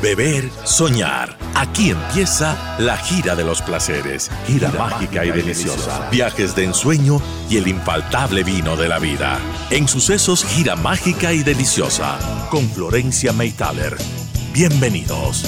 beber, soñar. Aquí empieza la gira de los placeres. Gira, mágica y deliciosa. Viajes de ensueño y el infaltable vino de la vida. En sucesos, gira mágica y deliciosa. Con Florencia Maytaler. Bienvenidos.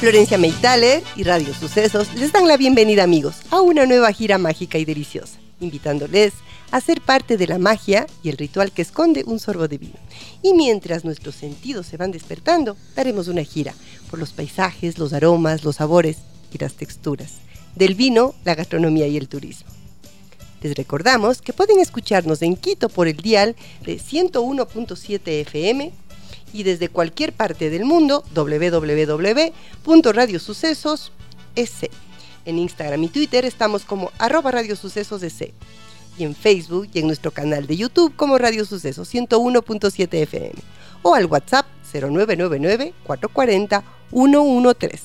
Florencia Meitaler y Radio Sucesos les dan la bienvenida amigos a una nueva gira mágica y deliciosa, invitándoles a ser parte de la magia y el ritual que esconde un sorbo de vino. Y mientras nuestros sentidos se van despertando, daremos una gira por los paisajes, los aromas, los sabores y las texturas del vino, la gastronomía y el turismo. Les recordamos que pueden escucharnos en Quito por el dial de 101.7 FM y desde cualquier parte del mundo www.radiosucesos.es. En Instagram y Twitter estamos como arroba y en Facebook y en nuestro canal de YouTube como Radio Sucesos 101.7 FM o al WhatsApp 0999-440-113.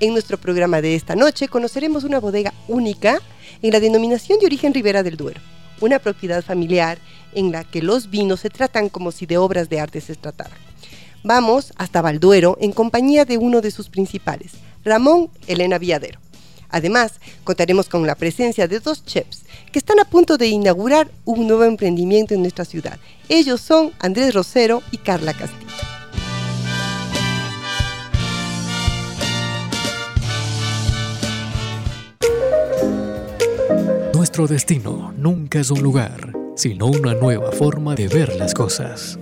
En nuestro programa de esta noche conoceremos una bodega única en la denominación de origen Ribera del Duero, una propiedad familiar en la que los vinos se tratan como si de obras de arte se tratara. Vamos hasta Valduero en compañía de uno de sus principales, Ramón Elena Villadero. Además, contaremos con la presencia de dos chefs que están a punto de inaugurar un nuevo emprendimiento en nuestra ciudad. Ellos son Andrés Rosero y Carla Castillo. Nuestro destino nunca es un lugar, sino una nueva forma de ver las cosas.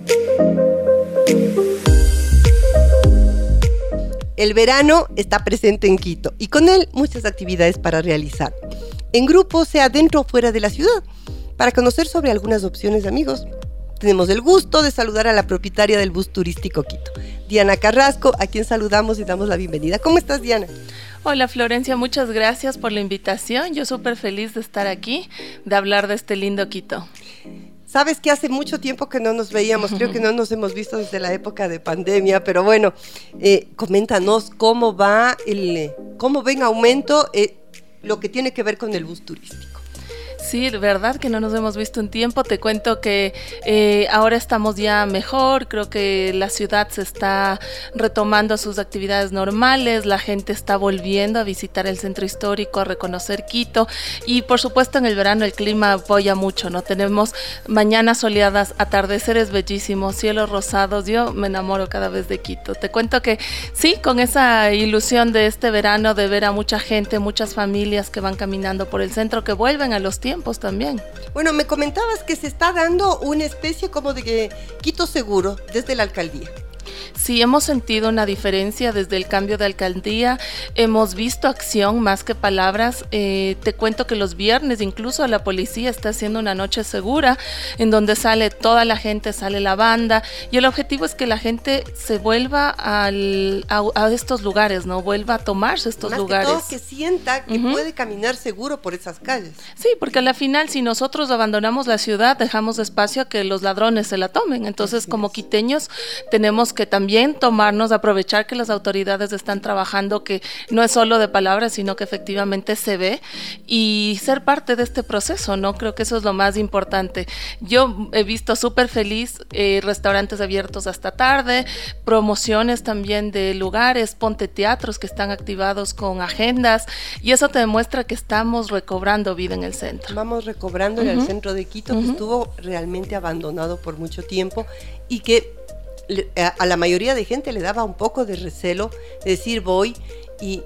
El verano está presente en Quito y con él muchas actividades para realizar. En grupo, sea dentro o fuera de la ciudad. Para conocer sobre algunas opciones, amigos, tenemos el gusto de saludar a la propietaria del bus turístico Quito, Diana Carrasco, a quien saludamos y damos la bienvenida. ¿Cómo estás, Diana? Hola Florencia, muchas gracias por la invitación. Yo súper feliz de estar aquí, de hablar de este lindo Quito. Sabes que hace mucho tiempo que no nos veíamos, creo que no nos hemos visto desde la época de pandemia, pero bueno, eh, coméntanos cómo va el, cómo ven aumento eh, lo que tiene que ver con el bus turístico. Sí, verdad que no nos hemos visto un tiempo. Te cuento que eh, ahora estamos ya mejor. Creo que la ciudad se está retomando sus actividades normales. La gente está volviendo a visitar el centro histórico, a reconocer Quito. Y por supuesto en el verano el clima apoya mucho, ¿no? Tenemos mañanas soleadas, atardeceres bellísimos, cielos rosados. Yo me enamoro cada vez de Quito. Te cuento que sí, con esa ilusión de este verano de ver a mucha gente, muchas familias que van caminando por el centro, que vuelven a los tiempos también. Bueno, me comentabas que se está dando una especie como de Quito Seguro desde la alcaldía. Sí, hemos sentido una diferencia desde el cambio de alcaldía, hemos visto acción más que palabras. Eh, te cuento que los viernes incluso la policía está haciendo una noche segura en donde sale toda la gente, sale la banda y el objetivo es que la gente se vuelva al, a, estos lugares, ¿no? Vuelva a tomarse estos más lugares. Que, todo que sienta que puede caminar seguro por esas calles. Sí, porque a la final si nosotros abandonamos la ciudad, dejamos espacio a que los ladrones se la tomen. Entonces como quiteños tenemos que también tomarnos, aprovechar que las autoridades están trabajando, que no es solo de palabras, sino que efectivamente se ve y ser parte de este proceso, ¿no? Creo que eso es lo más importante. Yo he visto súper feliz eh, restaurantes abiertos hasta tarde, promociones también de lugares, ponte teatros que están activados con agendas y eso te demuestra que estamos recobrando vida en el centro. Vamos recobrando en el centro de Quito, que estuvo realmente abandonado por mucho tiempo y que a la mayoría de gente le daba un poco de recelo decir voy y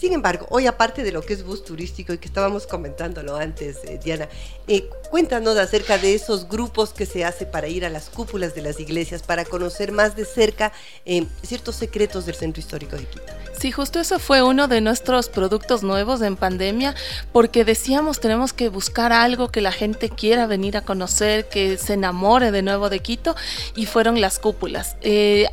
sin embargo, hoy aparte de lo que es bus turístico y que estábamos comentándolo antes, eh, Diana, eh, cuéntanos acerca de esos grupos que se hace para ir a las cúpulas de las iglesias, para conocer más de cerca eh, ciertos secretos del centro histórico de Quito. Sí, justo eso fue uno de nuestros productos nuevos en pandemia, porque decíamos tenemos que buscar algo que la gente quiera venir a conocer, que se enamore de nuevo de Quito, y fueron las cúpulas.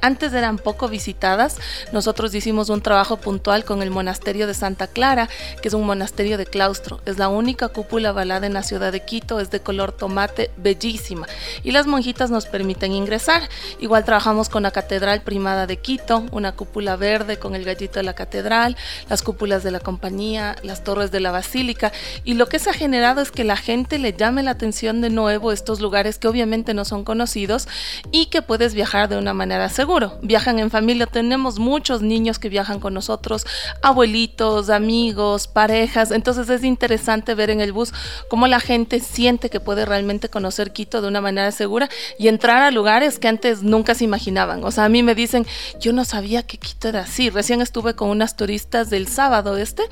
antes eran poco visitadas, nosotros hicimos un trabajo puntual con el monasterio de Santa Clara, que es un monasterio de claustro. Es la única cúpula balada en la ciudad de Quito, de color tomate, bellísima. Y las monjitas nos permiten ingresar. Igual trabajamos con la Catedral Primada de Quito, una cúpula verde con el gallito de la catedral, las cúpulas de la compañía, las torres de la basílica. Y lo que se ha generado es que la gente le llame la atención de nuevo estos lugares que obviamente no son conocidos y que puedes viajar de una manera seguro. Viajan en familia, tenemos muchos niños que viajan con nosotros, abuelitos amigos, parejas. Entonces es interesante ver en el bus cómo la gente siente que puede realmente conocer Quito de una manera segura y entrar a lugares que antes nunca se imaginaban. O sea, a mí me dicen, yo no sabía que Quito era así. Recién estuve con unas turistas del sábado este.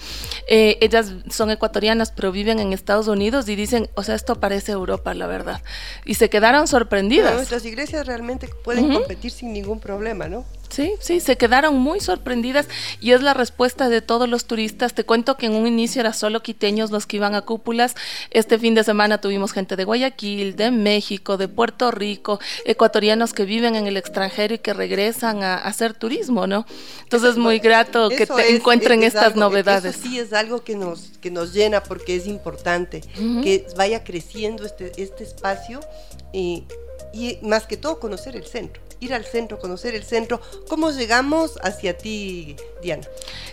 Eh, ellas son ecuatorianas, pero viven en Estados Unidos y dicen, o sea, esto parece Europa, la verdad. Y se quedaron sorprendidas. nuestras iglesias realmente pueden competir sin ningún problema, ¿no? Sí, sí, se quedaron muy sorprendidas y es la respuesta de todos los turistas. Te cuento que en un inicio era solo quiteños los que iban a cúpulas. Este fin de semana tuvimos gente de Guayaquil, de México, de Puerto Rico, ecuatorianos que viven en el extranjero y que regresan a, hacer turismo, ¿no? Entonces es muy grato que te encuentren estas novedades. Eso sí es algo que nos, que nos llena porque es importante que vaya creciendo este, este espacio y, y más que todo conocer el centro ir al centro, conocer el centro. ¿Cómo llegamos hacia ti, Diana?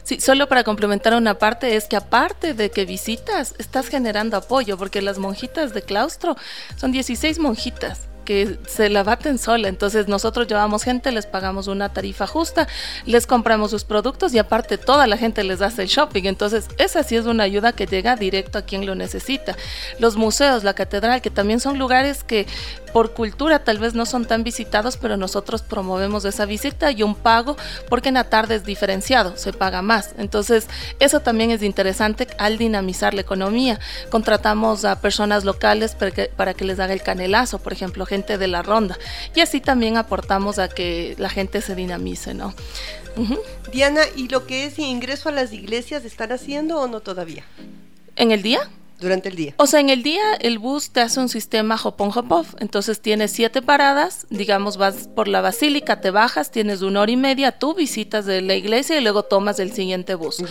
Sí, solo para complementar una parte, es que aparte de que visitas, estás generando apoyo, porque las monjitas de claustro son 16 monjitas que se la baten sola. Entonces nosotros llevamos gente, les pagamos una tarifa justa, les compramos sus productos y aparte toda la gente les hace el shopping. Entonces esa sí es una ayuda que llega directo a quien lo necesita. Los museos, la catedral, que también son lugares que por cultura tal vez no son tan visitados, pero nosotros promovemos esa visita y un pago porque en la tarde es diferenciado, se paga más. Entonces eso también es interesante al dinamizar la economía. Contratamos a personas locales para que, para que les haga el canelazo, por ejemplo, gente de la ronda. Y así también aportamos a que la gente se dinamice, ¿no? Diana, ¿y lo que es ingreso a las iglesias están haciendo o no todavía? ¿En el día? Durante el día. O sea, en el día el bus te hace un sistema hop-on hop-off. Entonces tienes siete paradas, digamos, vas por la basílica, te bajas, tienes una hora y media, tú visitas de la iglesia y luego tomas el siguiente bus.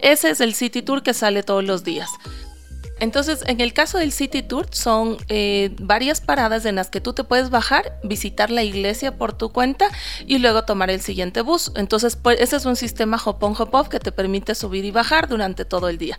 Ese es el City Tour que sale todos los días. Entonces, en el caso del City Tour, son eh, varias paradas en las que tú te puedes bajar, visitar la iglesia por tu cuenta y luego tomar el siguiente bus. Entonces, pues, ese es un sistema hop-on, hop-off que te permite subir y bajar durante todo el día.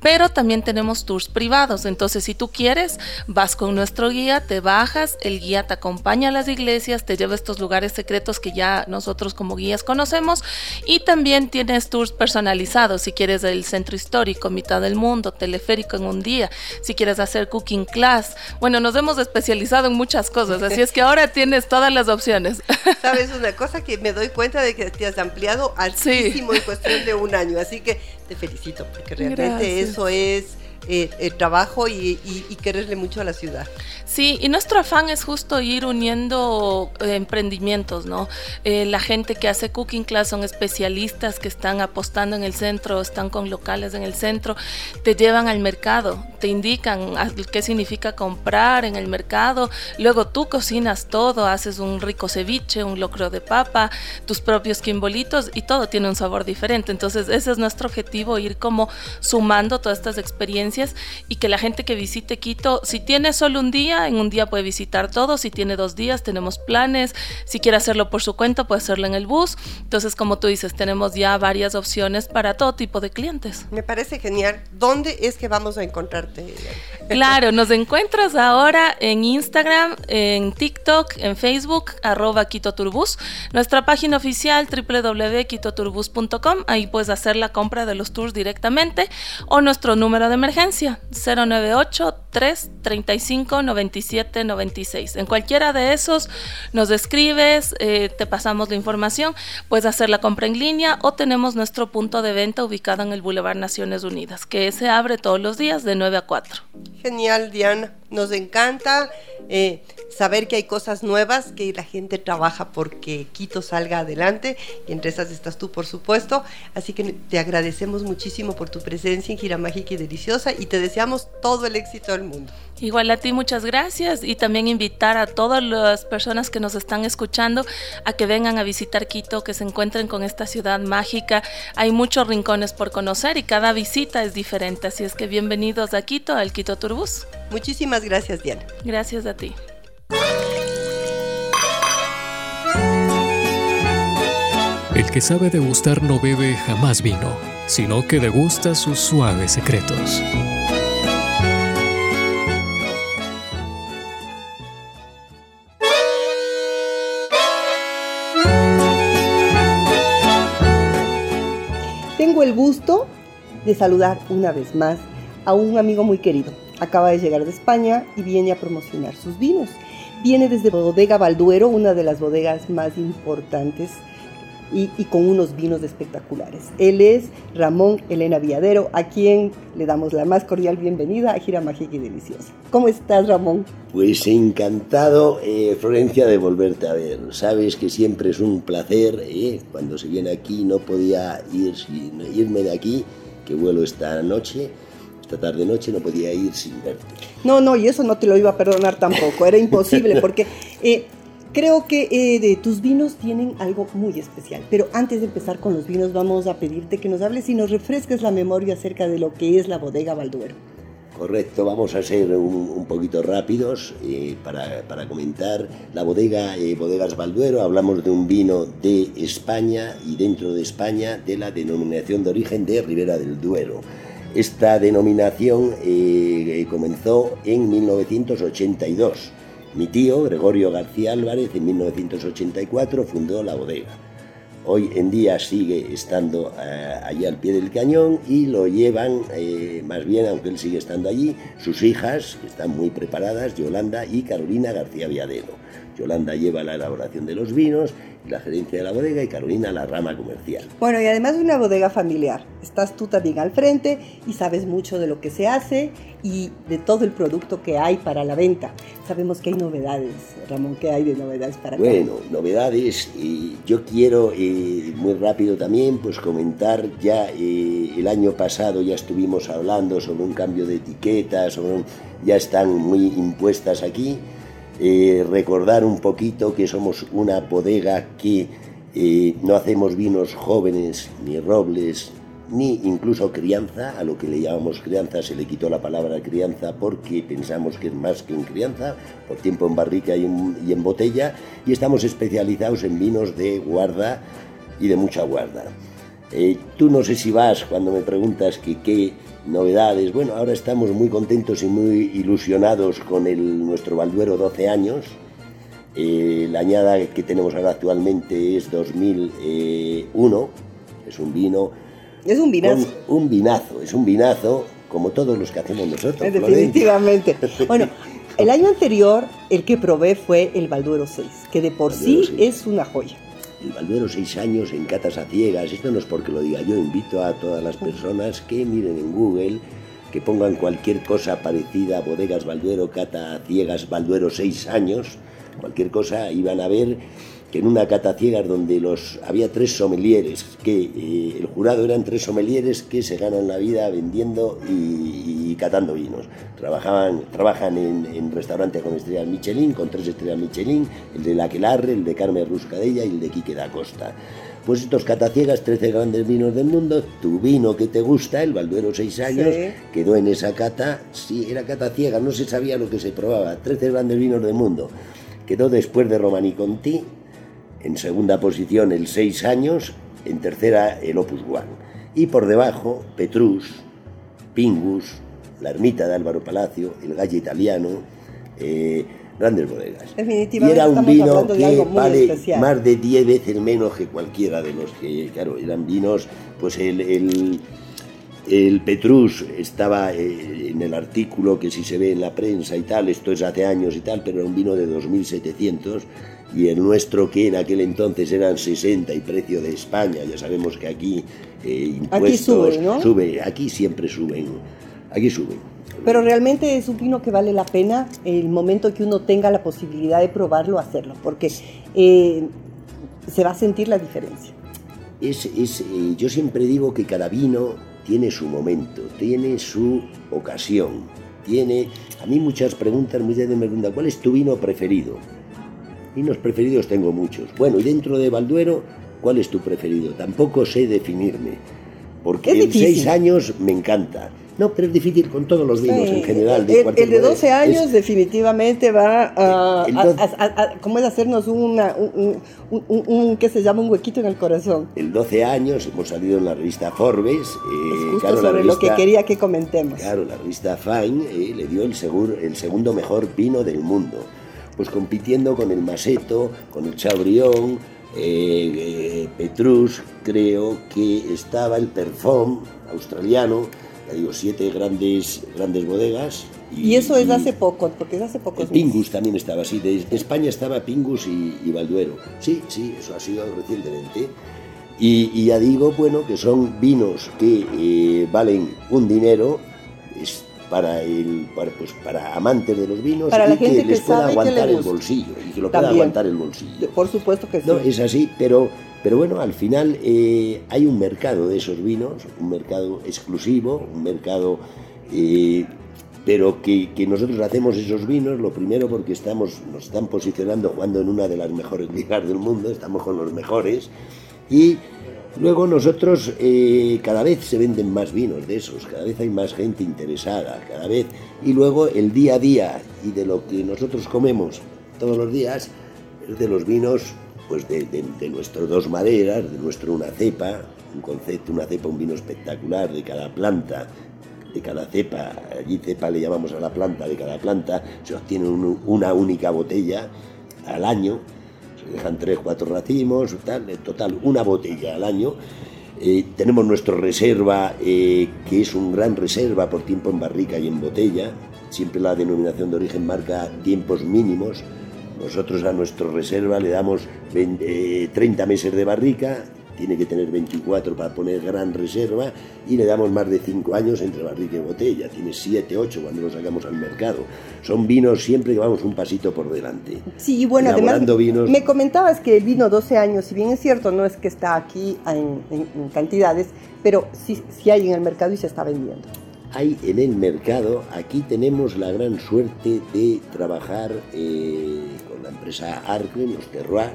Pero también tenemos tours privados. Entonces, si tú quieres, vas con nuestro guía, te bajas, el guía te acompaña a las iglesias, te lleva a estos lugares secretos que ya nosotros como guías conocemos y también tienes tours personalizados. Si quieres el centro histórico, mitad del mundo, teleférico en un día, si quieres hacer cooking class. Bueno, nos hemos especializado en muchas cosas, así es que ahora tienes todas las opciones. Sabes una cosa que me doy cuenta de que te has ampliado altísimo en cuestión de un año, así que te felicito porque realmente eso es eh, el trabajo y, quererle mucho a la ciudad. Sí, y nuestro afán es justo ir uniendo eh, emprendimientos, ¿no? Eh, la gente que hace Cooking Class son especialistas que están apostando en el centro, están con locales en el centro, te llevan al mercado, te indican qué significa comprar en el mercado, luego tú cocinas todo, haces un rico ceviche, un locro de papa, tus propios quimbolitos y todo tiene un sabor diferente. Entonces ese es nuestro objetivo, ir como sumando todas estas experiencias experiencias y que la gente que visite Quito, si tiene solo un día, en un día puede visitar todo, si tiene dos días tenemos planes, si quiere hacerlo por su cuenta puede hacerlo en el bus. Entonces, como tú dices, tenemos ya varias opciones para todo tipo de clientes. Me parece genial. ¿Dónde es que vamos a encontrarte? Claro, nos encuentras ahora en Instagram, en TikTok, en Facebook, arroba Quito Nuestra página oficial www.quitoturbus.com, ahí puedes hacer la compra de los tours directamente o nuestro número de emergencia 098 335 97 96. En cualquiera de esos nos escribes, eh, te pasamos la información, puedes hacer la compra en línea o tenemos nuestro punto de venta ubicado en el Boulevard Naciones Unidas, que se abre todos los días de 9 a 4. Genial, Diana. Nos encanta eh, saber que hay cosas nuevas, que la gente trabaja porque Quito salga adelante. Y entre esas estás tú, por supuesto. Así que te agradecemos muchísimo por tu presencia en Gira Mágica y Deliciosa y te deseamos todo el éxito del mundo. Igual a ti, muchas gracias. Y también invitar a todas las personas que nos están escuchando a que vengan a visitar Quito, que se encuentren con esta ciudad mágica. Hay muchos rincones por conocer y cada visita es diferente. Así es que bienvenidos a Quito, al Quito Turbus. Muchísimas gracias, Diana. Gracias a ti. El que sabe degustar no bebe jamás vino, sino que degusta sus suaves secretos. Tengo el gusto de saludar una vez más a un amigo muy querido, Acaba de llegar de España y viene a promocionar sus vinos. Viene desde Bodega Balduero, una de las bodegas más importantes y, con unos vinos espectaculares. Él es Ramón Elena Viadero, a quien le damos la más cordial bienvenida a Gira Mágica y Deliciosa. ¿Cómo estás, Ramón? Pues encantado, eh, Florencia, de volverte a ver. Sabes que siempre es un placer. Eh, cuando se viene aquí no podía ir sin irme de aquí, que vuelo esta noche esta tarde noche no podía ir sin verte. No, no, y eso no te lo iba a perdonar tampoco, era imposible porque eh, creo que eh, de tus vinos tienen algo muy especial. Pero antes de empezar con los vinos vamos a pedirte que nos hables y nos refresques la memoria acerca de lo que es la bodega Balduero. Correcto, vamos a ser un, poquito rápidos eh, para, para, comentar la bodega Bodegas Balduero. Hablamos de un vino de España y dentro de España de la denominación de origen de Ribera del Duero. Esta denominación eh, comenzó en 1982. Mi tío, Gregorio García Álvarez, en 1984 fundó la bodega. Hoy en día sigue estando eh, allí al pie del cañón y lo llevan, eh, más bien, aunque él sigue estando allí, sus hijas, que están muy preparadas, Yolanda y Carolina García Viadero. Yolanda lleva la elaboración de los vinos, la gerencia de la bodega y Carolina la rama comercial. Bueno, y además de una bodega familiar, estás tú también al frente y sabes mucho de lo que se hace y de todo el producto que hay para la venta. Sabemos que hay novedades, Ramón, ¿qué hay de novedades para Bueno, novedades, y yo quiero eh, muy rápido también pues comentar ya eh, el año pasado ya estuvimos hablando sobre un cambio de etiquetas, ya están muy impuestas aquí eh, recordar un poquito que somos una bodega que eh, no hacemos vinos jóvenes, ni robles, ni incluso crianza, a lo que le llamamos crianza se le quitó la palabra crianza porque pensamos que es más que en crianza, por tiempo en barrica y en botella, y estamos especializados en vinos de guarda y de mucha guarda. Eh, tú no sé si vas cuando me preguntas que qué novedades. Bueno, ahora estamos muy contentos y muy ilusionados con el, nuestro Balduero 12 años. Eh, la añada que tenemos ahora actualmente es 2001. Es un vino. Es un vinazo. Un vinazo, es un vinazo como todos los que hacemos nosotros. Definitivamente. bueno, el año anterior el que probé fue el Balduero 6, que de por sí es una joya el seis años en catas a ciegas. Esto no es porque lo diga yo, invito a todas las personas que miren en Google, que pongan cualquier cosa parecida a Bodegas Balduero, cata a ciegas Balduero seis años, cualquier cosa, y van a ver que en una cata ciegas donde los, había tres somelieres, que eh, el jurado eran tres somelieres que se ganan la vida vendiendo y, y catando vinos. Trabajaban, trabajan en, en restaurantes con estrellas Michelin, con tres estrellas Michelin, el de Laquelarre, el de Carmen Ruscadella y el de Quique da Costa. Pues estos cataciegas, 13 grandes vinos del mundo, tu vino que te gusta, el Balduero 6 años, Sí. quedó en esa cata, sí, era cata ciega, no se sabía lo que se probaba, 13 grandes vinos del mundo. Quedó después de Romani Conti, en segunda posición el 6 años, en tercera el Opus One. Y por debajo, Petrus, Pingus, la ermita de Álvaro Palacio, el Gallo Italiano, eh, grandes bodegas. Y Definitivamente era un vino que vale especial. más de 10 veces menos que cualquiera de los que, claro, eran vinos, pues el, el, el Petrus estaba eh, en el artículo que si se ve en la prensa y tal, esto es hace años y tal, pero era un vino de 2.700 y el nuestro que en aquel entonces eran 60 y precio de España, ya sabemos que aquí eh, impuestos sube, ¿no? sube, aquí siempre suben, aquí suben. Pero realmente es un vino que vale la pena el momento que uno tenga la posibilidad de probarlo, hacerlo, porque eh, se va a sentir la diferencia. es, es, eh, yo siempre digo que cada vino tiene su momento, tiene su ocasión, tiene... A mí muchas preguntas, muchas veces me preguntan, ¿cuál es tu vino preferido? Vinos preferidos tengo muchos. Bueno, y dentro de Balduero, ¿cuál es tu preferido? Tampoco sé definirme, porque Es el difícil. 6 años me encanta. No, pero es difícil con todos los vinos Sí, en general. el, cualquier el de bodega. 12 años Es- definitivamente va a, El a- a- a- a- ¿cómo es hacernos una, un, un, un- un- ¿qué se llama? Un huequito en el corazón. el 12 años hemos salido en la revista Forbes. eh, Justo claro, la sobre lo que revista- quería que comentemos. Claro, la revista Fine eh, le dio el, segur- el segundo mejor vino del mundo. Pues compitiendo con el Maseto, con el Chabrión, eh, eh, Petrus, creo que estaba el Perfum australiano, ya digo, siete grandes, grandes bodegas. Y eso es hace poco, porque es hace pocos El Pingus también estaba así, de, de España estaba Pingus y, y Balduero. Sí, sí, eso ha sido recientemente. Y, y ya digo, bueno, que son vinos que eh, valen un dinero es para, el, para, pues, para amantes de los vinos Para y la gente que les pueda sabe que le aguantar el bolsillo y que lo pueda También. aguantar el bolsillo. Por supuesto que sí. No, es así, pero, pero bueno, al final eh, hay un mercado de esos vinos, un mercado exclusivo, un mercado, eh, pero que, que nosotros hacemos esos vinos, lo primero porque estamos, nos están posicionando jugando en una de las mejores ligas del mundo, estamos con los mejores, y luego nosotros eh, cada vez se venden más vinos de esos, cada vez hay más gente interesada, cada vez, y luego el día a día y de lo que nosotros comemos todos los días, es de los vinos pues de, de, de nuestro dos maderas, de nuestro una cepa, un concepto, una cepa, un vino espectacular de cada planta, de cada cepa, allí cepa le llamamos a la planta, de cada planta se obtiene un- una única botella al año, dejan tres, cuatro racimos, tal, en total una botella al año. Eh, tenemos nuestra reserva, eh, que es un gran reserva por tiempo en barrica y en botella. Siempre la denominación de origen marca tiempos mínimos. Nosotros a nuestra reserva le damos 20, eh, 30 meses de barrica, tiene que tener 24 para poner gran reserva y le damos más de 5 años entre barrica y botella. Tiene 7, 8 cuando lo sacamos al mercado. Son vinos siempre que vamos un pasito por delante. Sí, y bueno, además vinos. me comentabas que el vino 12 años, si bien es cierto, no es que está aquí en, en- en cantidades, pero sí, sí hay en el mercado y se está vendiendo. hay en el mercado, aquí tenemos la gran suerte de trabajar eh, con la empresa Arcle, los Terroir,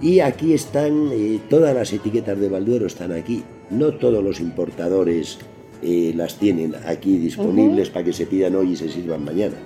y aquí están, eh, todas las etiquetas de Balduero están aquí. No todos los importadores eh, las tienen aquí disponibles para que se pidan hoy y se sirvan mañana.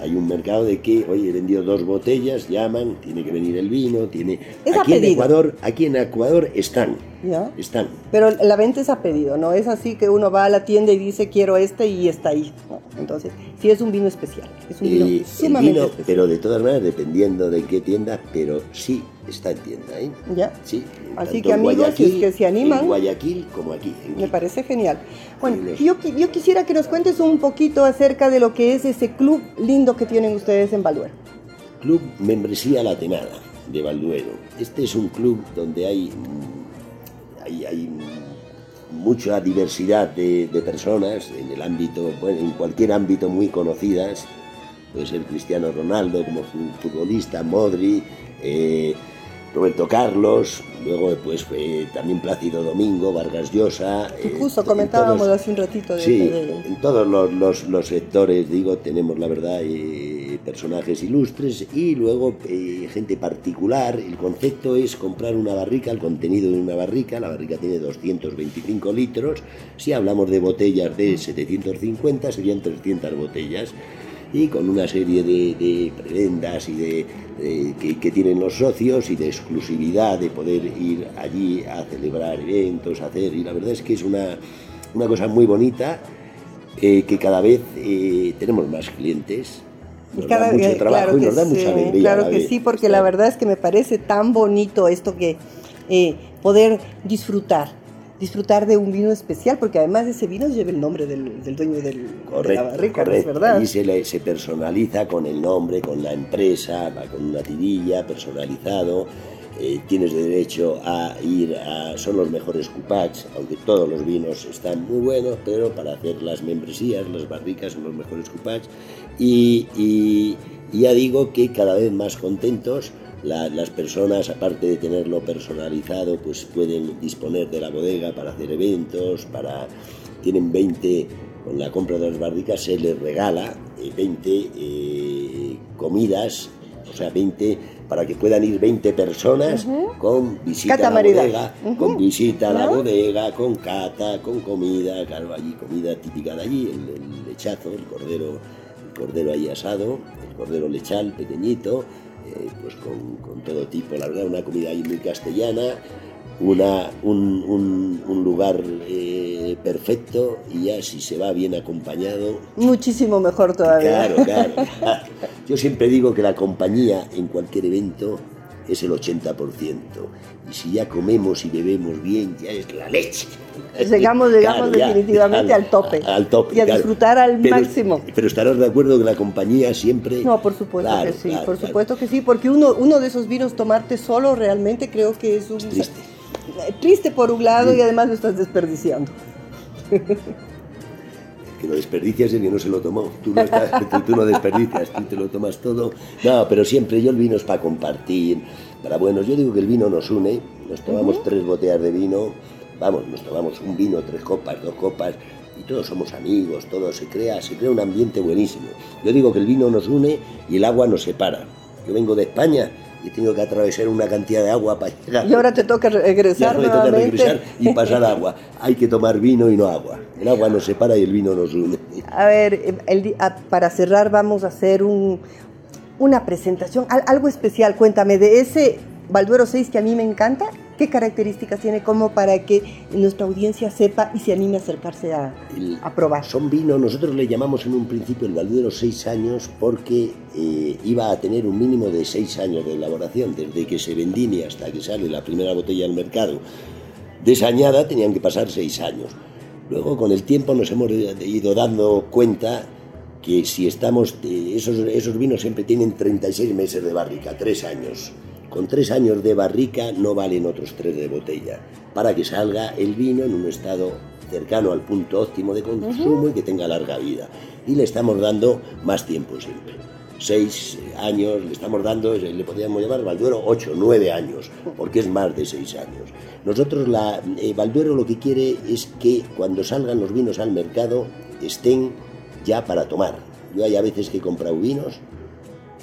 Hay un mercado de que, oye, he vendido dos botellas, llaman, tiene que venir el vino, tiene... Es aquí en. Ecuador, aquí en Ecuador están, ¿ya? están. Pero la venta es a pedido, no es así que uno va a la tienda y dice quiero este y está ahí. No, entonces, sí es un vino especial, es un vino Eh, sumamente vino, especial. pero de todas maneras, dependiendo de qué tienda, pero sí está en tienda, ¿eh? ¿Ya? Sí. Así que amigos, si es que se animan. En Guayaquil como aquí. Me parece genial. Bueno, yo, yo quisiera que nos cuentes un poquito acerca de lo que es ese club lindo que tienen ustedes en Balduero. Club Membresía La Tenada de Balduero. Este es un club donde hay, hay, hay mucha diversidad de, de personas en el ámbito, bueno, en cualquier ámbito muy conocidas. Puede ser Cristiano Ronaldo como fu- futbolista, Modri, eh, Roberto Carlos, luego pues fue también Plácido Domingo, Vargas Llosa. Eh, justo comentábamos hace un ratito de, sí, en todos los, los, sectores, digo, tenemos la verdad eh, personajes ilustres y luego eh, gente particular. El concepto es comprar una barrica, el contenido de una barrica, la barrica tiene 225 litros, si hablamos de botellas de 750 serían 300 botellas y con una serie de, prebendas y de, que, tienen los socios y de exclusividad de poder ir allí a celebrar eventos, hacer, y la verdad es que es una, una cosa muy bonita eh, que cada vez eh, tenemos más clientes. Nos da mucho trabajo y nos da mucha alegría. Claro que sí, porque la verdad es que me parece tan bonito esto que eh, poder disfrutar disfrutar de un vino especial, porque además ese vino lleva el nombre del, dueño del, de la barrica, ¿es verdad? Y se, se personaliza con el nombre, con la empresa, con una tirilla, personalizado. Eh, tienes derecho a ir a... Son los mejores cupats, aunque todos los vinos están muy buenos, pero para hacer las membresías, las barricas son los mejores cupats. Y, y ya digo que cada vez más contentos las personas, aparte de tenerlo personalizado, pues pueden disponer de la bodega para hacer eventos, para tienen 20, con la compra de las barricas se les regala 20 eh, eh, comidas, o sea, 20 para que puedan ir 20 personas con visita a la bodega, con visita a la bodega, con cata, con comida, claro, allí comida típica de allí, el, lechazo, el cordero, el cordero ahí asado, el cordero lechal pequeñito, eh, pues con, todo tipo, la verdad, una comida ahí muy castellana, una, un, lugar eh, perfecto y ya si se va bien acompañado... Muchísimo mejor todavía. Claro, claro. Yo siempre digo que la compañía en cualquier evento es el 80%. Y si ya comemos y bebemos bien, ya es la leche. Llegamos, llegamos definitivamente al, tope. Al tope. Y a disfrutar al máximo. Pero estarás de acuerdo que la compañía siempre. No, por supuesto que sí, por supuesto que sí, porque uno, uno de esos vinos tomarte solo realmente creo que es un. triste. Triste por un lado y además lo estás desperdiciando. que lo desperdicias es que no se lo tomó. Tú no, tú, no desperdicias, tú te lo tomas todo. No, pero siempre yo el vino es para compartir, para buenos. Yo digo que el vino nos une, nos tomamos tres botellas de vino, vamos, nos tomamos un vino, tres copas, dos copas, y todos somos amigos, todo se crea, se crea un ambiente buenísimo. Yo digo que el vino nos une y el agua nos separa. Yo vengo de España y tengo que atravesar una cantidad de agua para llegar. Y ahora te toca regresar. Y ahora me toca regresar y pasar agua. Hay que tomar vino y no agua. El agua nos separa y el vino nos une. A ver, para cerrar vamos a hacer un, una presentación, algo especial. Cuéntame de ese Balduero 6 que a mí me encanta ¿Qué características tiene como para que nuestra audiencia sepa y se anime a acercarse a, probar? Son vinos, nosotros le llamamos en un principio el Valdero 6 años porque eh, iba a tener un mínimo de 6 años de elaboración, desde que se vendime hasta que sale la primera botella al mercado. Desañada tenían que pasar 6 años. Luego con el tiempo nos hemos ido dando cuenta que si estamos, eh, esos, esos vinos siempre tienen 36 meses de barrica, 3 años. Con tres años de barrica no valen otros tres de botella, para que salga el vino en un estado cercano al punto óptimo de consumo y que tenga larga vida. Y le estamos dando más tiempo siempre. Seis años, le estamos dando, le podríamos llamar Valduero ocho, nueve años, porque es más de seis años. Nosotros, la, eh, Valduero lo que quiere es que cuando salgan los vinos al mercado estén ya para tomar. Yo hay a veces que he comprado vinos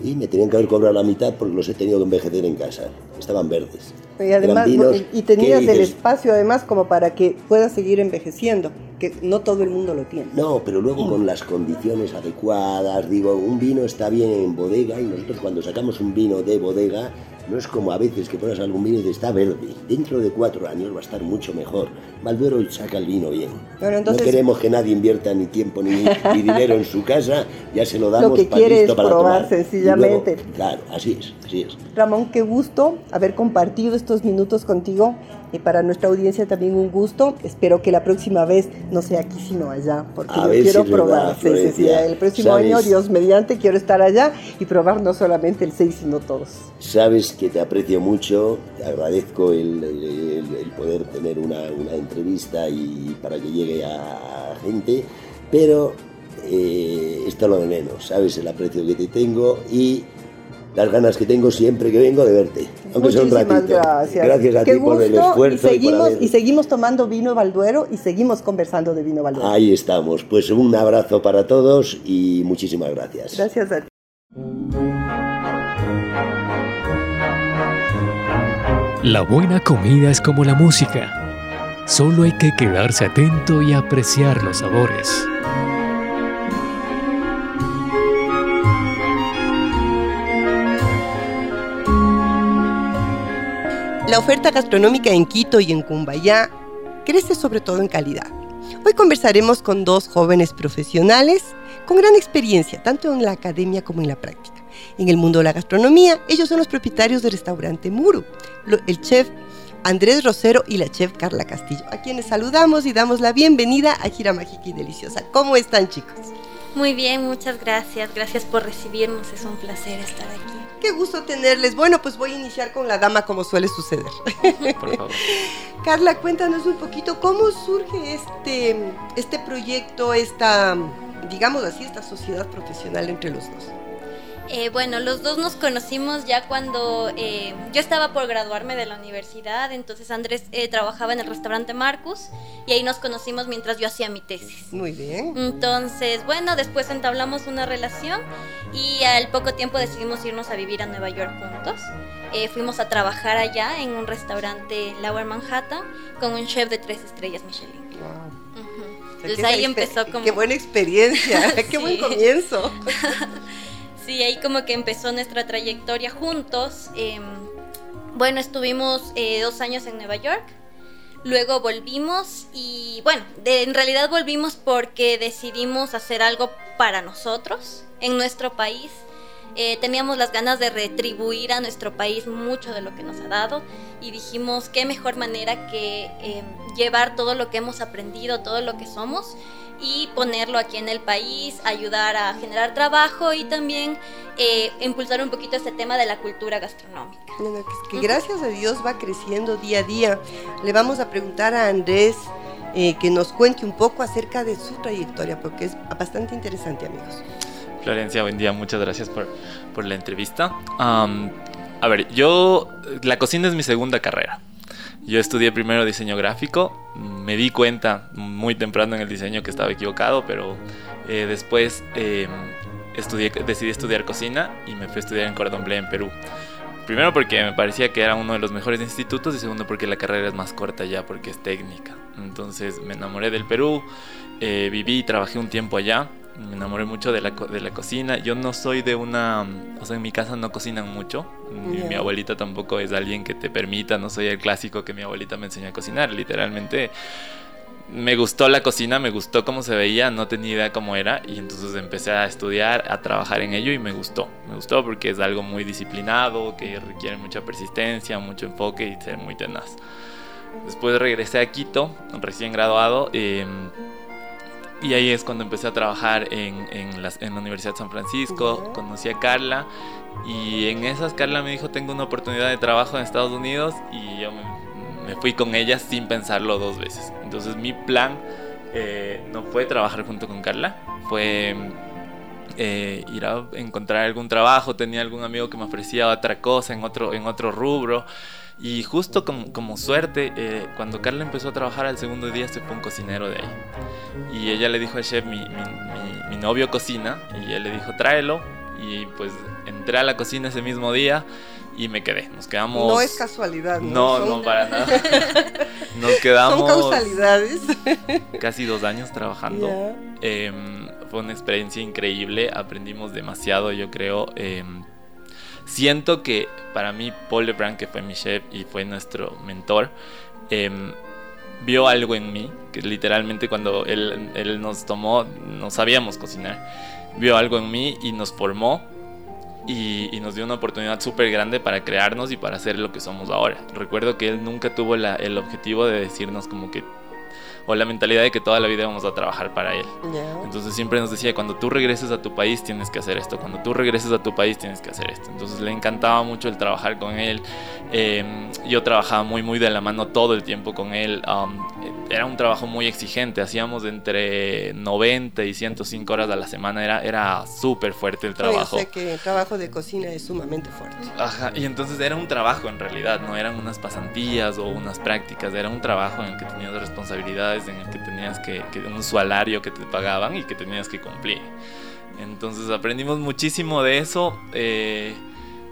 y me tenían que haber cobrado la mitad porque los he tenido que envejecer en casa. Estaban verdes. Y además, y tenías el espacio además como para que puedas seguir envejeciendo, que no todo el mundo lo tiene. No, pero luego con las condiciones adecuadas, digo, un vino está bien en bodega y nosotros cuando sacamos un vino de bodega no es como a veces que pones algún vino y te está verde. Dentro de cuatro años va a estar mucho mejor. Valduero saca el vino bien. no queremos que nadie invierta ni tiempo ni, dinero en su casa, ya se lo damos lo que quiere es probar sencillamente. claro, así es, así es. Ramón, qué gusto haber compartido estos minutos contigo y para nuestra audiencia también un gusto. Espero que la próxima vez no sea aquí sino allá, porque yo quiero probar. el próximo año, Dios mediante, quiero estar allá y probar no solamente el 6, sino todos. Sabes que te aprecio mucho, te agradezco el, poder tener una, entrevista y para que llegue a, gente, pero eh, esto es lo de menos, sabes el aprecio que te tengo y las ganas que tengo siempre que vengo de verte, aunque sea un ratito. gracias. Gracias a Qué ti por el gusto, esfuerzo. Y y seguimos, haber- y seguimos tomando vino Balduero y seguimos conversando de vino Balduero. Ahí estamos. Pues un abrazo para todos y muchísimas gracias. Gracias a ti. La buena comida es como la música. Solo hay que quedarse atento y apreciar los sabores. La oferta gastronómica en Quito y en Cumbayá crece sobre todo en calidad. Hoy conversaremos con dos jóvenes profesionales con gran experiencia, tanto en la academia como en la práctica. En el mundo de la gastronomía, ellos son los propietarios del restaurante Muru, lo- el chef Andrés Rosero y la chef Carla Castillo, a quienes saludamos y damos la bienvenida a Gira Mágica y Deliciosa. ¿Cómo están, chicos? Muy bien, muchas gracias. Gracias por recibirnos. Es un placer estar aquí. Qué gusto tenerles. Bueno, pues voy a iniciar con la dama como suele suceder. Por favor. Carla, cuéntanos un poquito cómo surge este, este proyecto, esta, digamos así, esta sociedad profesional entre los dos. Eh, bueno, los dos nos conocimos ya cuando eh, yo estaba por graduarme de la universidad, entonces Andrés eh, trabajaba en el restaurante Marcus y ahí nos conocimos mientras yo hacía mi tesis. Muy bien. Entonces, bueno, después entablamos una relación y al poco tiempo decidimos irnos a vivir a Nueva York juntos. Eh, fuimos a trabajar allá en un restaurante Lower Manhattan con un chef de tres estrellas Michelin. Ujú. Entonces ahí empezó como... Qué buena experiencia, qué buen comienzo. Sí, ahí como que empezó nuestra trayectoria juntos. Eh, bueno, estuvimos eh, dos años en Nueva York. Luego volvimos y bueno, de- en realidad volvimos porque decidimos hacer algo para nosotros, en nuestro país. Eh, teníamos las ganas de retribuir a nuestro país mucho de lo que nos ha dado y dijimos qué mejor manera que eh, llevar todo lo que hemos aprendido, todo lo que somos y ponerlo aquí en el país, ayudar a generar trabajo y también eh, impulsar un poquito este tema de la cultura gastronómica. Que, gracias a Dios va creciendo día a día. Le vamos a preguntar a Andrés eh, que nos cuente un poco acerca de su trayectoria, porque es bastante interesante, amigos. Florencia, buen día, muchas gracias por, por la entrevista. Am, a ver, yo, la cocina es mi segunda carrera. Yo estudié primero diseño gráfico, me di cuenta muy temprano en el diseño que estaba equivocado, pero eh, después eh, estudié, decidí estudiar cocina y me fui a estudiar en Cordon Bleu, en Perú. Primero porque me parecía que era uno de los mejores institutos y segundo porque la carrera es más corta ya porque es técnica. Entonces me enamoré del Perú, eh, viví y trabajé un tiempo allá. Me enamoré mucho de la, de la cocina. Yo no soy de una... O sea, en mi casa no cocinan mucho. Mi, mi Ya. abuelita tampoco es alguien que te permita. No soy el clásico que mi abuelita me enseñó a cocinar. Literalmente me gustó la cocina, me gustó cómo se veía, no tenía idea cómo era y entonces empecé a estudiar, a trabajar en ello y me gustó. Me gustó porque es algo muy disciplinado, que requiere mucha persistencia, mucho enfoque y ser muy tenaz. Después regresé a Quito, recién graduado, eh, y ahí es cuando empecé a trabajar en, en, las- en la Universidad de San Francisco, conocí a Carla y en esas Carla me dijo tengo una oportunidad de trabajo en Estados Unidos y yo me, me fui con ella sin pensarlo dos veces. Entonces mi plan eh, no fue trabajar junto con Carla, fue eh, ir a encontrar algún trabajo, tenía algún amigo que me ofrecía otra cosa en otro, en otro rubro. Y justo como, como suerte, eh, cuando Carla empezó a trabajar al segundo día se fue un cocinero de ahí. Y ella le dijo al chef, mi, mi- mi- mi novio cocina, y él le dijo, tráelo. Y pues entré a la cocina ese mismo día y me quedé. Nos quedamos... No es casualidad. No, Son- no, para nada. Nos quedamos... Son causalidades. Casi dos años trabajando. Ya. Em, fue una experiencia increíble, aprendimos demasiado, yo creo. Em, siento que para mí Paul Lebrun, que fue mi chef y fue nuestro mentor, em, vio algo en mí, que literalmente cuando él, él nos tomó, no sabíamos cocinar, vio algo en mí y nos formó y, y nos dio una oportunidad súper grande para crearnos y para hacer lo que somos ahora. Recuerdo que él nunca tuvo el objetivo de decirnos como que o la mentalidad de que toda la vida vamos a trabajar para él. Entonces siempre nos decía, cuando tú regreses a tu país tienes que hacer esto, cuando tú regreses a tu país tienes que hacer esto. Entonces le encantaba mucho el trabajar con él. Eh, yo trabajaba muy, muy de la mano todo el tiempo con él. Um, era un trabajo muy exigente, hacíamos entre 90 y 105 horas a la semana, era, era súper fuerte el trabajo. Yo sé que el trabajo de cocina es sumamente fuerte. Ajá, y entonces era un trabajo en realidad, no eran unas pasantías o unas prácticas, era un trabajo en el que tenías responsabilidades, en el que tenías que, que un salario que te pagaban y que tenías que cumplir. Entonces aprendimos muchísimo de eso. eh,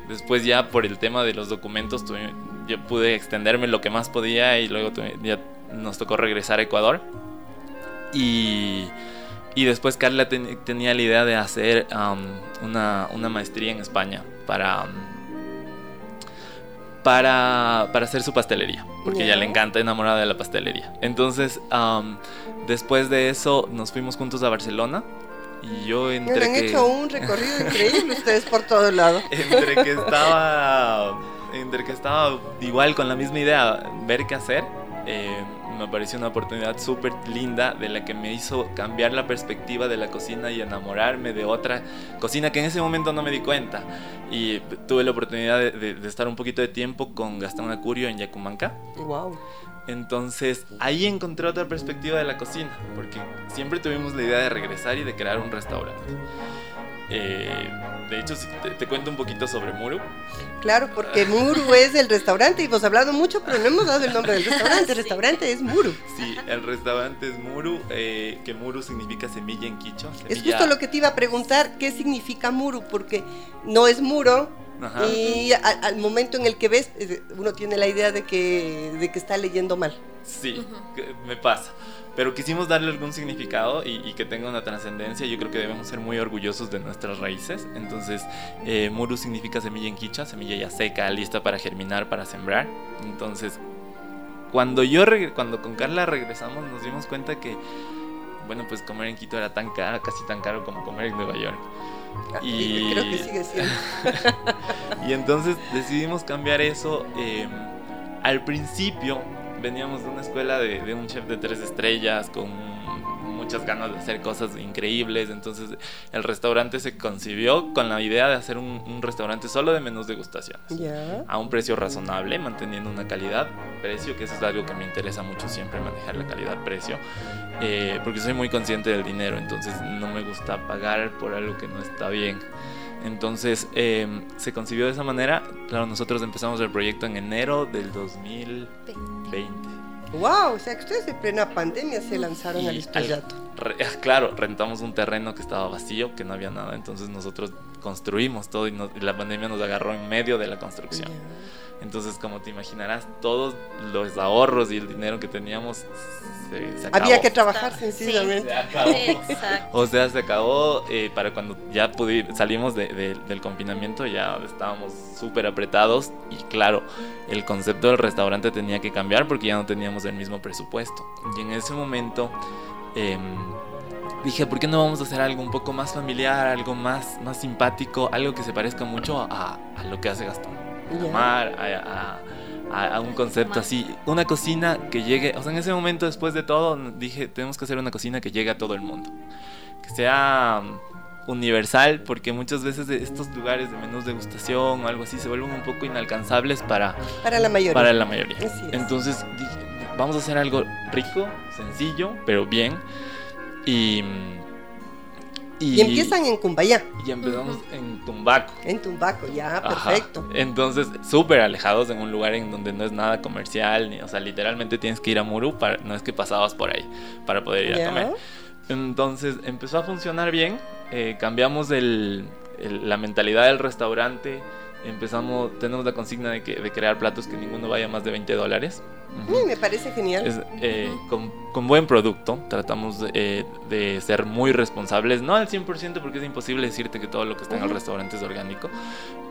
después ya por el tema de los documentos tuve- yo pude extenderme lo que más podía y luego tuve- ya nos tocó regresar a Ecuador. Y, y después Carla ten- tenía la idea de hacer um, una, una maestría en España para, um, para, para hacer su pastelería, porque a ella Ya. le encanta enamorada de la pastelería. Entonces, um, después de eso, nos fuimos juntos a Barcelona. Y yo Me entre han que, hecho un recorrido increíble ustedes por todos lados. entre que estaba entre que estaba igual con la misma idea ver qué hacer eh, me pareció una oportunidad súper linda de la que me hizo cambiar la perspectiva de la cocina y enamorarme de otra cocina que en ese momento no me di cuenta y tuve la oportunidad de, de- de estar un poquito de tiempo con Gastón Acurio en Yacumanca Wow. entonces ahí encontré otra perspectiva de la cocina, porque siempre tuvimos la idea de regresar y de crear un restaurante. Eh, de hecho, te, te cuento un poquito sobre Muru. Claro, porque Muru es el restaurante y hemos hablado mucho, pero no hemos dado el nombre del restaurante. El restaurante es Muru. Sí, el restaurante es Muru, eh, que Muru significa semilla en quicho. Es justo lo que te iba a preguntar, ¿qué significa Muru? Porque no es muro Ajá. y a- al momento en el que ves, eh, uno tiene la idea de que, de que está leyendo mal. Sí, que- me pasa. Pero quisimos darle algún significado y, y que tenga una trascendencia. Yo creo que debemos ser muy orgullosos de nuestras raíces. Entonces, eh, Muru significa semilla en quicha, semilla ya seca, lista para germinar, para sembrar. Entonces, cuando yo cuando con Carla regresamos, nos dimos cuenta que, bueno, pues comer en Quito era tan caro, casi tan caro como comer en Nueva York. Y creo que sigue siendo. Y entonces decidimos cambiar eso. eh, al principio veníamos de una escuela de, de un chef de tres estrellas con muchas ganas de hacer cosas increíbles. Entonces el restaurante se concibió con la idea de hacer un, un restaurante solo de menús degustaciones. Ya. A un precio razonable, manteniendo una calidad, precio, que eso es algo que me interesa mucho siempre, manejar la calidad-precio. eh, porque soy muy consciente del dinero, entonces no me gusta pagar por algo que no está bien. Entonces eh, se concibió de esa manera. Claro, nosotros empezamos el proyecto en enero del 2020. Wow, o sea que ustedes en plena pandemia se lanzaron al estrellato. Re- claro, rentamos un terreno que estaba vacío, que no había nada, entonces nosotros construimos todo y, nos- y la pandemia nos agarró en medio de la construcción. Entonces, como te imaginarás, todos los ahorros y el dinero que teníamos se, se Había acabó. que trabajar sencillamente. Se acabó. Exacto. O sea, se acabó eh, para cuando ya pudi- salimos de- de- del confinamiento, ya estábamos súper apretados y claro, el concepto del restaurante tenía que cambiar porque ya no teníamos el mismo presupuesto. Y en ese momento em, dije, ¿por qué no vamos a hacer algo un poco más familiar, algo más, más simpático, algo que se parezca mucho a, a lo que hace Gastón? Ya. A a, a- a- a un concepto así, una cocina que llegue, o sea, en ese momento después de todo dije, tenemos que hacer una cocina que llegue a todo el mundo, que sea mm, universal, porque muchas veces estos lugares de menús degustación o algo así se vuelven un poco inalcanzables para, Para la mayoría. para la mayoría. Entonces dije, vamos a hacer algo rico, sencillo, pero bien. Y, Y empiezan en Cumbayá. y empezamos en Tumbaco. En Tumbaco, ya, Ajá. perfecto. Entonces, súper alejados en un lugar en donde no es nada comercial, ni, o sea, literalmente tienes que ir a Muru, para, no es que pasabas por ahí para poder ir Ya. a comer. Entonces, empezó a funcionar bien, eh, cambiamos el- el- la mentalidad del restaurante, empezamos, tenemos la consigna de, que, de crear platos que ninguno vaya más de 20 dólares. Ujú. Uy, me parece genial. Es, eh, con, con buen producto, tratamos de, eh, de ser muy responsables, no al 100% porque es imposible decirte que todo lo que está en el restaurante es orgánico,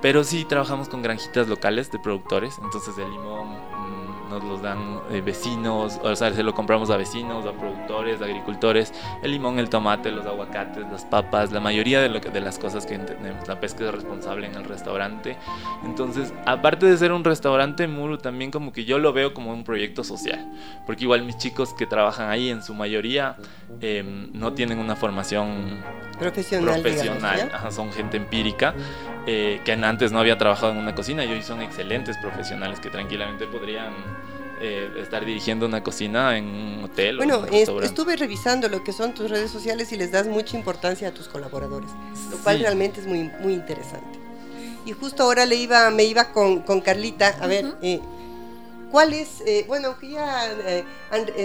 pero sí trabajamos con granjitas locales de productores, entonces el limón nos los dan eh, vecinos, o sea, se lo compramos a vecinos, a productores, a agricultores, el limón, el tomate, los aguacates, las papas, la mayoría de, lo que, de las cosas que tenemos. La pesca es responsable en el restaurante. Entonces, aparte de ser un restaurante, Muru también como que yo lo veo como un proyecto social, porque igual mis chicos que trabajan ahí en su mayoría em, no tienen una formación profesional, profesional son gente empírica eh, que antes no había trabajado en una cocina y hoy son excelentes profesionales que tranquilamente podrían eh, estar dirigiendo una cocina en un hotel. Bueno, o estuve revisando lo que son tus redes sociales y les das mucha importancia a tus colaboradores, lo cual realmente es muy, muy interesante. Y justo ahora le iba, me iba con, con Carlita, a ver, eh, ¿cuál es, eh, bueno, que ya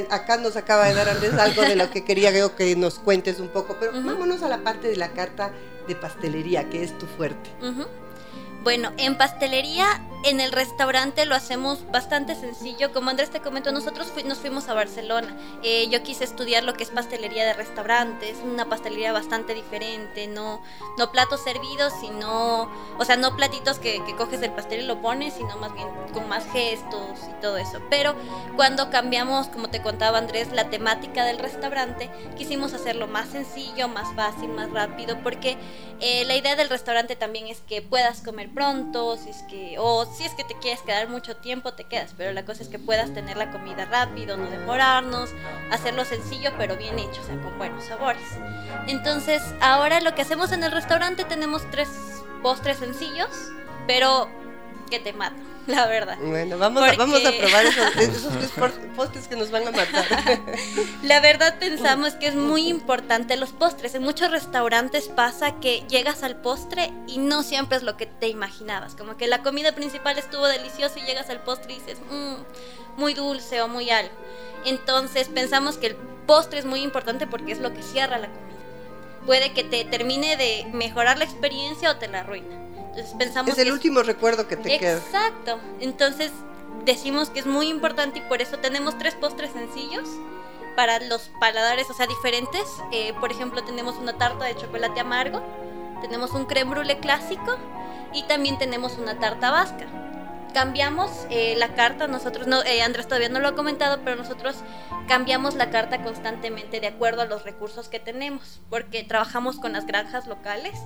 acá nos acaba de dar Andrés algo de lo que quería que nos cuentes un poco, pero vámonos a la parte de la carta de pastelería, que es tu fuerte. Bueno, en pastelería, en el restaurante lo hacemos bastante sencillo. Como Andrés te comentó, nosotros nos fuimos a Barcelona. Eh, yo quise estudiar lo que es pastelería de restaurantes, una pastelería bastante diferente, no, no platos servidos, sino, o sea, no platitos que, que coges el pastel y lo pones, sino más bien con más gestos y todo eso. Pero cuando cambiamos, como te contaba Andrés, la temática del restaurante, quisimos hacerlo más sencillo, más fácil, más rápido, porque eh, la idea del restaurante también es que puedas comer pronto, si es que, o si es que te quieres quedar mucho tiempo, te quedas, pero la cosa es que puedas tener la comida rápido, no demorarnos, hacerlo sencillo pero bien hecho, o sea, con buenos sabores. Entonces, ahora lo que hacemos en el restaurante tenemos tres postres sencillos, pero que te matan la verdad. Bueno, vamos, a, vamos a probar esos, tres postres que nos van a matar. la verdad pensamos que es muy importante los postres. En muchos restaurantes pasa que llegas al postre y no siempre es lo que te imaginabas. Como que la comida principal estuvo deliciosa y llegas al postre y dices, mmm, muy dulce o muy algo. Entonces pensamos que el postre es muy importante porque es lo que cierra la comida. Puede que te termine de mejorar la experiencia o te la arruina pensamos es el último recuerdo que te queda. Exacto. Entonces decimos que es muy importante y por eso tenemos tres postres sencillos para los paladares, o sea, diferentes. Eh, por ejemplo, tenemos una tarta de chocolate amargo, tenemos un creme brulee clásico y también tenemos una tarta vasca. Cambiamos eh, la carta, nosotros, no, eh, Andrés todavía no lo ha comentado, pero nosotros cambiamos la carta constantemente de acuerdo a los recursos que tenemos, porque trabajamos con las granjas locales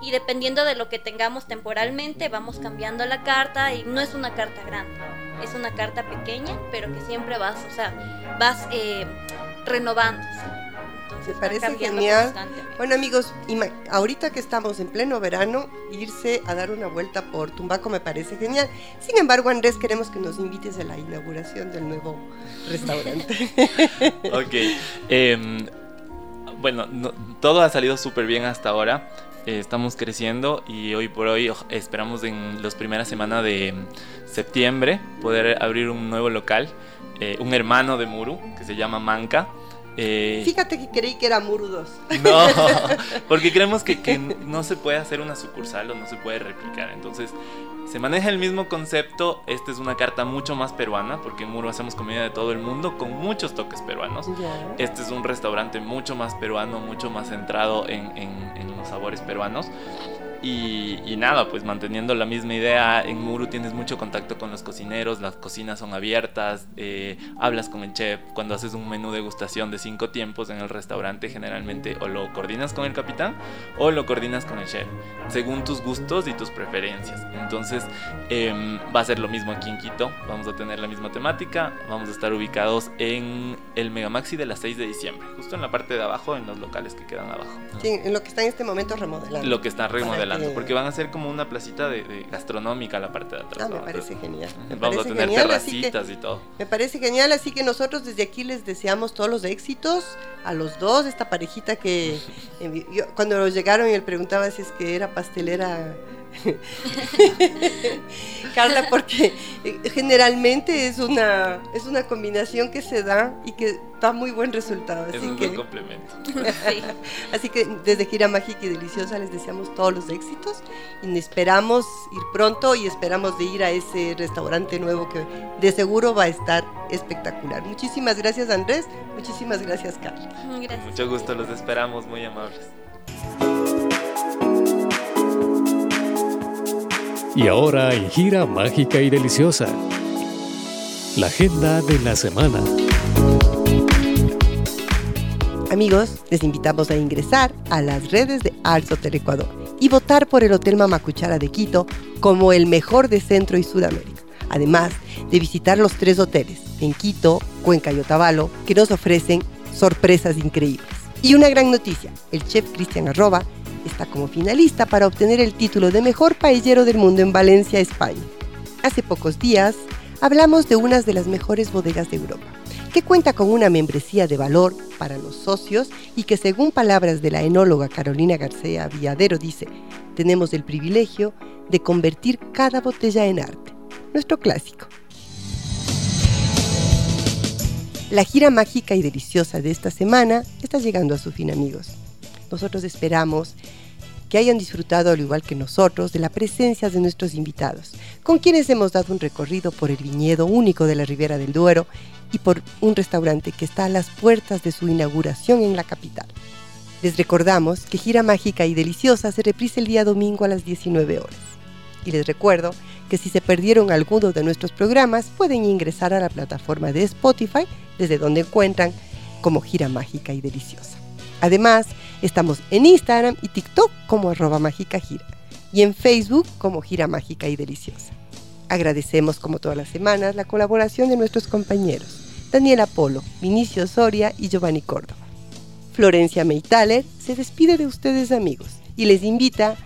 y dependiendo de lo que tengamos temporalmente vamos cambiando la carta y no es una carta grande, es una carta pequeña, pero que siempre vas, o sea, vas eh, renovándose. Me parece genial. Bueno amigos, ahorita que estamos en pleno verano, irse a dar una vuelta por Tumbaco me parece genial. Sin embargo, Andrés, queremos que nos invites a la inauguración del nuevo restaurante. ok. Em, bueno, todo ha salido súper bien hasta ahora. Eh, estamos creciendo y hoy por hoy esperamos en las primeras semanas de septiembre poder abrir un nuevo local, eh, un hermano de Muru que se llama Manca. Eh, Fíjate que creí que era Muru 2. No, porque creemos que, que, no se puede hacer una sucursal o no se puede replicar. Entonces, se maneja el mismo concepto. Esta es una carta mucho más peruana, porque en Muro hacemos comida de todo el mundo con muchos toques peruanos. Este es un restaurante mucho más peruano, mucho más centrado en, en los sabores peruanos. Y, nada, pues manteniendo la misma idea, en Muru tienes mucho contacto con los cocineros, las cocinas son abiertas, eh, hablas con el chef, cuando haces un menú de degustación de cinco tiempos en el restaurante generalmente o lo coordinas con el capitán o lo coordinas con el chef, según tus gustos y tus preferencias. Entonces em, va a ser lo mismo aquí en Quito, vamos a tener la misma temática, vamos a estar ubicados en el Megamaxi de las 6 de diciembre, justo en la parte de abajo, en los locales que quedan abajo. Sí, en lo que está en este momento remodelando. Lo que está remodelando porque van a ser como una placita de, gastronómica la parte de atrás. Ah, me parece genial. Vamos a tener terracitas y todo. Me parece genial, así que nosotros desde aquí les deseamos todos los éxitos a los dos, esta parejita que cuando llegaron y él preguntaba si es que era pastelera Carla, porque eh, generalmente es una, es una combinación que se da y que da muy buen resultado. Así que, un complemento. Así que desde Gira Mágica y Deliciosa les deseamos todos los éxitos y esperamos ir pronto y esperamos de ir a ese restaurante nuevo que de seguro va a estar espectacular. Muchísimas gracias Andrés, muchísimas gracias Carla. Mucho gusto, los esperamos, muy amables. Y ahora en Gira Mágica y Deliciosa. La agenda de la semana. Amigos, les invitamos a ingresar a las redes de Arts Hotel Ecuador y votar por el Hotel Mamacuchara de Quito como el mejor de Centro y Sudamérica. Además de visitar los tres hoteles en Quito, Cuenca y Otavalo que nos ofrecen sorpresas increíbles. Y una gran noticia, el chef Cristian Arroba está como finalista para obtener el título de mejor paellero del mundo en Valencia, España. Hace pocos días hablamos de una de las mejores bodegas de Europa, que cuenta con una membresía de valor para los socios y que según palabras de la enóloga Carolina García Villadero dice, tenemos el privilegio de convertir cada botella en arte, nuestro clásico. La gira mágica y deliciosa de esta semana está llegando a su fin amigos. Nosotros esperamos que hayan disfrutado al igual que nosotros de la presencia de nuestros invitados, con quienes hemos dado un recorrido por el viñedo único de la Ribera del Duero y por un restaurante que está a las puertas de su inauguración en la capital. Les recordamos que Gira Mágica y Deliciosa se reprisa el día domingo a las 19 horas. Y les recuerdo que si se perdieron alguno de nuestros programas pueden ingresar a la plataforma de Spotify desde donde encuentran como Gira Mágica y Deliciosa. Además, estamos en Instagram y TikTok como arroba mágica gira y en Facebook como Gira Mágica y Deliciosa. Agradecemos como todas las semanas la colaboración de nuestros compañeros Daniel Apolo, Vinicio Soria y Giovanni Córdoba. Florencia Meitaler se despide de ustedes amigos y les invita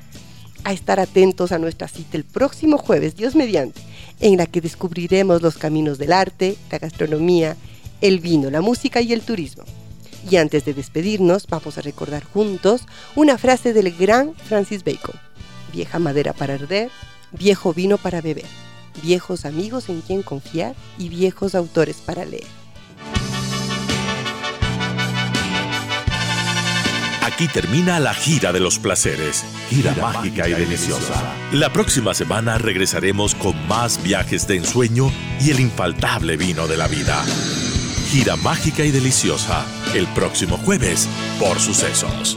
a estar atentos a nuestra cita el próximo jueves, Dios mediante, en la que descubriremos los caminos del arte, la gastronomía, el vino, la música y el turismo. Y antes de despedirnos, vamos a recordar juntos una frase del gran Francis Bacon. Vieja madera para arder, viejo vino para beber, viejos amigos en quien confiar y viejos autores para leer. Aquí termina la gira de los placeres, gira, mágica y deliciosa. La próxima semana regresaremos con más viajes de ensueño y el infaltable vino de la vida. Gira mágica y deliciosa, el próximo jueves por sucesos.